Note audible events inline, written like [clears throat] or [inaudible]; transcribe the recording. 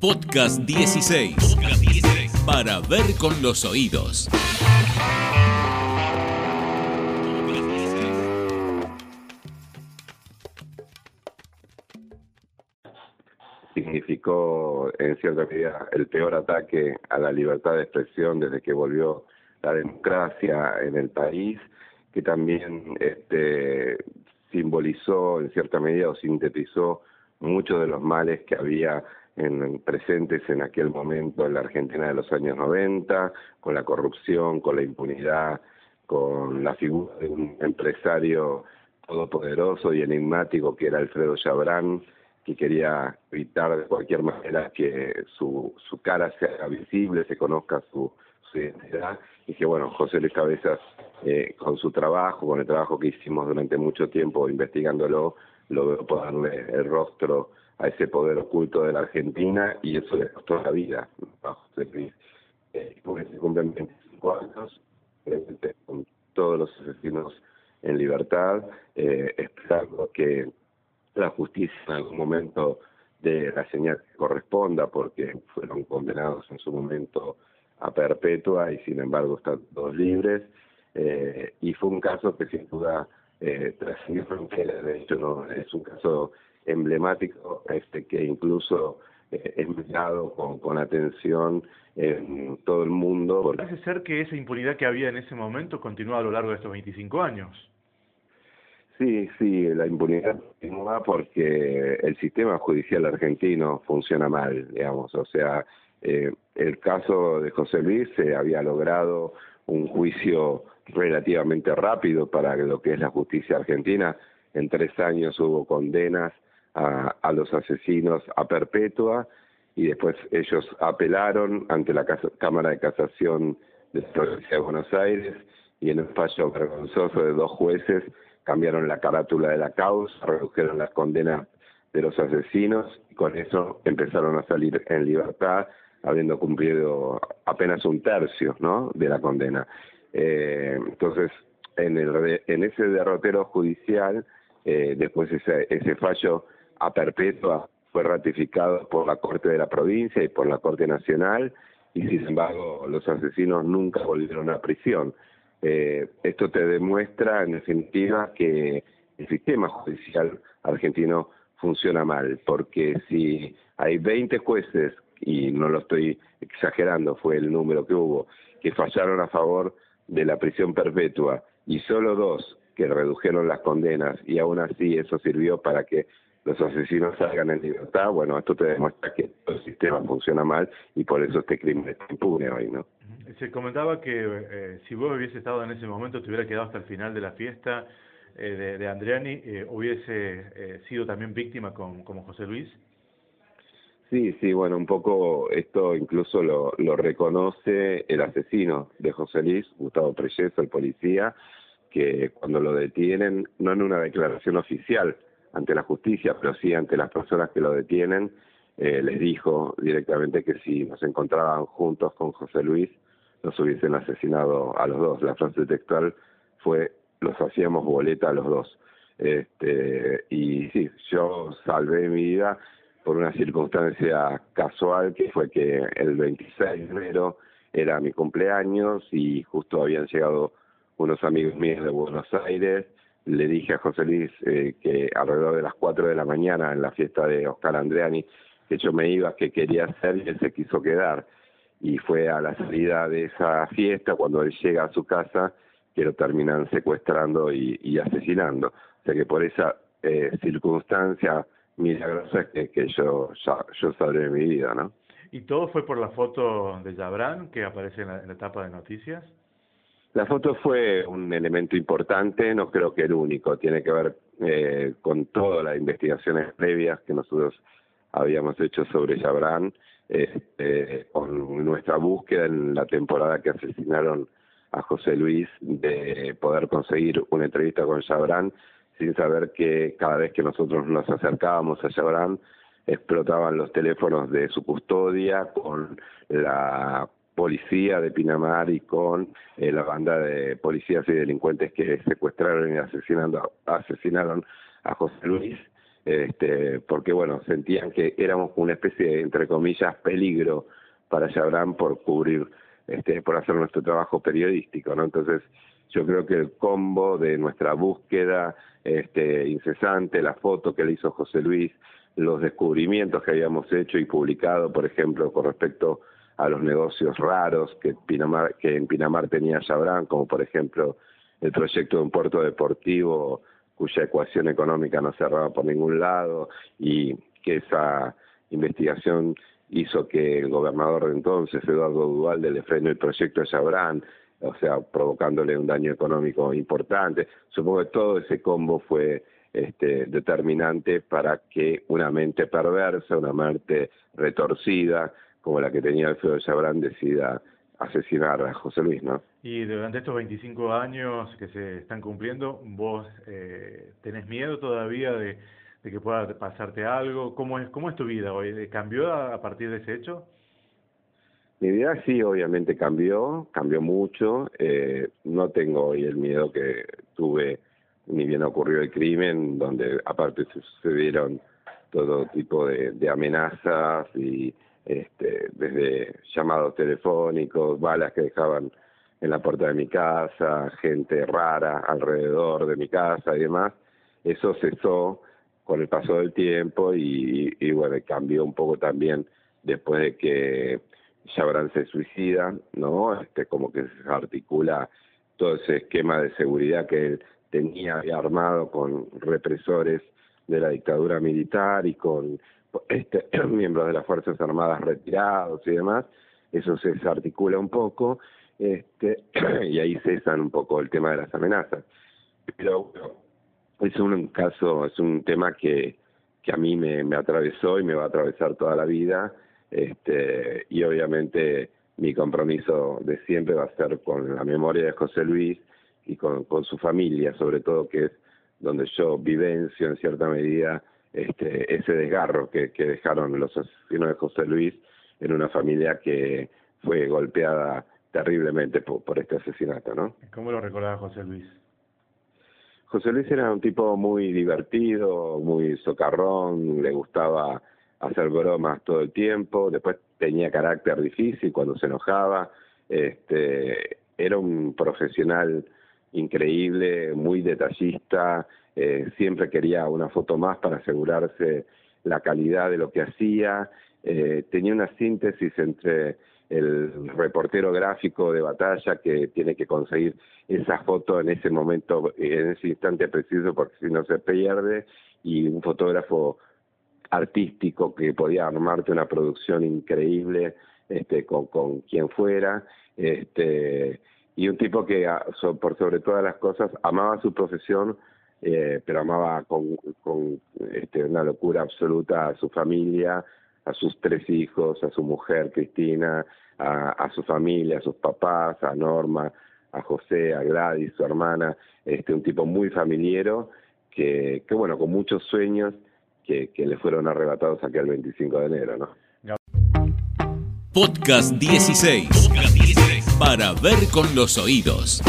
Podcast 16. Para ver con los oídos. significó en cierta medida el peor ataque a la libertad de expresión desde que volvió la democracia en el país, que también este, simbolizó en cierta medida o sintetizó muchos de los males que había en, presentes en aquel momento en la Argentina de los años 90, con la corrupción, con la impunidad, con la figura de un empresario todopoderoso y enigmático que era Alfredo Chabrán, que quería evitar de cualquier manera que su, su cara sea visible, se conozca su, su identidad, y que bueno, José Luis Cabezas, eh, con su trabajo, con el trabajo que hicimos durante mucho tiempo investigándolo, logró ponerle el rostro a ese poder oculto de la Argentina y eso le costó la vida a José. Eh, porque se cumplen 25 años, con todos los asesinos en libertad, eh, esperando que la justicia en algún momento de la señal que corresponda, porque fueron condenados en su momento a perpetua y sin embargo están todos libres. Eh, y fue un caso que sin duda eh, trascendió fronteras, de hecho es un caso emblemático este que incluso eh, es mirado con, con atención en todo el mundo. Parece ser que esa impunidad que había en ese momento continúa a lo largo de estos 25 años. Sí, sí, la impunidad continúa porque el sistema judicial argentino funciona mal, digamos, o sea, eh, el caso de José Luis se había logrado un juicio relativamente rápido para lo que es la justicia argentina. En tres años hubo condenas a, a los asesinos a perpetua y después ellos apelaron ante la Cámara de Casación de la provincia de Buenos Aires y en un fallo vergonzoso de dos jueces cambiaron la carátula de la causa, redujeron las condenas de los asesinos y con eso empezaron a salir en libertad habiendo cumplido apenas un tercio ¿no? de la condena. Eh, entonces, en, el, en ese derrotero judicial, eh, después ese, ese fallo a perpetua fue ratificado por la Corte de la Provincia y por la Corte Nacional, y sin embargo los asesinos nunca volvieron a prisión. Eh, esto te demuestra, en definitiva, que el sistema judicial argentino funciona mal, porque si hay 20 jueces y no lo estoy exagerando, fue el número que hubo, que fallaron a favor de la prisión perpetua y solo dos que redujeron las condenas y aún así eso sirvió para que los asesinos salgan en libertad, bueno, esto te demuestra que el sistema funciona mal y por eso este crimen está impune hoy, ¿no? Se comentaba que eh, si vos hubiese estado en ese momento, te hubiera quedado hasta el final de la fiesta eh, de, de, Andriani, eh, hubiese sido también víctima con, como José Luis. Sí, sí, bueno, un poco esto incluso lo, lo reconoce el asesino de José Luis, Gustavo Preyeso, el policía, que cuando lo detienen, no en una declaración oficial ante la justicia, pero sí ante las personas que lo detienen, eh, les dijo directamente que si nos encontraban juntos con José Luis, nos hubiesen asesinado a los dos. La frase textual fue, los hacíamos boleta a los dos. Este, y sí, yo salvé mi vida por una circunstancia casual que fue que el 26 de enero era mi cumpleaños y justo habían llegado unos amigos míos de Buenos Aires. Le dije a José Luis eh, que alrededor de las 4 de la mañana en la fiesta de Oscar Andreani que yo me iba, que quería hacer y él se quiso quedar. Y fue a la salida de esa fiesta, cuando él llega a su casa, que lo terminan secuestrando y, y asesinando. O sea que por esa eh, circunstancia milagrosa que, que yo, ya, yo salvé de mi vida, ¿no? ¿Y todo fue por la foto de Jabran que aparece en la, en la etapa de noticias? La foto fue un elemento importante, no creo que el único, tiene que ver eh, con todas las investigaciones previas que nosotros habíamos hecho sobre Jabran, este, con nuestra búsqueda en la temporada que asesinaron a José Luis de poder conseguir una entrevista con Jabran sin saber que cada vez que nosotros nos acercábamos a Jabran explotaban los teléfonos de su custodia con la policía de Pinamar y con eh, la banda de policías y delincuentes que secuestraron y asesinando, asesinaron a José Luis. este, porque bueno, sentían que éramos una especie de, entre comillas, peligro para Chabran por cubrir, este, por hacer nuestro trabajo periodístico, ¿no? Entonces, yo creo que el combo de nuestra búsqueda este, incesante, la foto que le hizo José Luis, los descubrimientos que habíamos hecho y publicado, por ejemplo, con respecto a los negocios raros que, en Pinamar tenía Chabran, como por ejemplo el proyecto de un puerto deportivo cuya ecuación económica no cerraba por ningún lado y que esa investigación hizo que el gobernador de entonces, Eduardo Duvalde, le frenó el proyecto de Chabran, o sea, provocándole un daño económico importante. Supongo que todo ese combo fue este, determinante para que una mente perversa, una mente retorcida, como la que tenía Alfredo Chabran, decida asesinar a José Luis, ¿no? Y durante estos 25 años que se están cumpliendo, ¿vos eh, tenés miedo todavía de, que pueda pasarte algo? ¿Cómo es, cómo es tu vida hoy? ¿Cambió a, partir de ese hecho? Mi vida sí, obviamente cambió, cambió mucho. Eh, no tengo hoy el miedo que tuve ni bien ocurrió el crimen, donde aparte sucedieron todo tipo de, amenazas y este, desde llamados telefónicos, balas que dejaban en la puerta de mi casa, gente rara alrededor de mi casa y demás, eso cesó con el paso del tiempo y, y bueno, cambió un poco también después de que Chabran se suicida, ¿no? Este, como que se articula todo ese esquema de seguridad que él tenía armado con represores de la dictadura militar y con este, [clears throat] miembros de las Fuerzas Armadas retirados y demás, eso se desarticula un poco este, [clears throat] y ahí cesan un poco el tema de las amenazas. Pero es un caso, es un tema que, que a mí me, me atravesó y me va a atravesar toda la vida este, y obviamente mi compromiso de siempre va a ser con la memoria de José Luis y con, con su familia, sobre todo que es donde yo vivencio en cierta medida este, ese desgarro que, que dejaron los asesinos de José Luis en una familia que fue golpeada terriblemente por, por este asesinato, ¿no? ¿Cómo lo recordaba José Luis? José Luis era un tipo muy divertido, muy socarrón, le gustaba hacer bromas todo el tiempo, después tenía carácter difícil cuando se enojaba, este, era un profesional increíble, muy detallista, eh, siempre quería una foto más para asegurarse la calidad de lo que hacía, eh, tenía una síntesis entre el reportero gráfico de batalla que tiene que conseguir esa foto en ese momento, en ese instante preciso, porque si no se pierde, y un fotógrafo artístico que podía armarte una producción increíble este, con, con quien fuera, este, y un tipo que ah, por sobre todas las cosas amaba su profesión, eh, pero amaba con, este, una locura absoluta a su familia, a sus tres hijos, a su mujer Cristina, a, a, su familia, a sus papás, a Norma, a José, a Gladys, su hermana, este, un tipo muy familiero, que, que bueno, con muchos sueños que, que le fueron arrebatados aquel 25 de enero, ¿no? Podcast 16. Para ver con los oídos.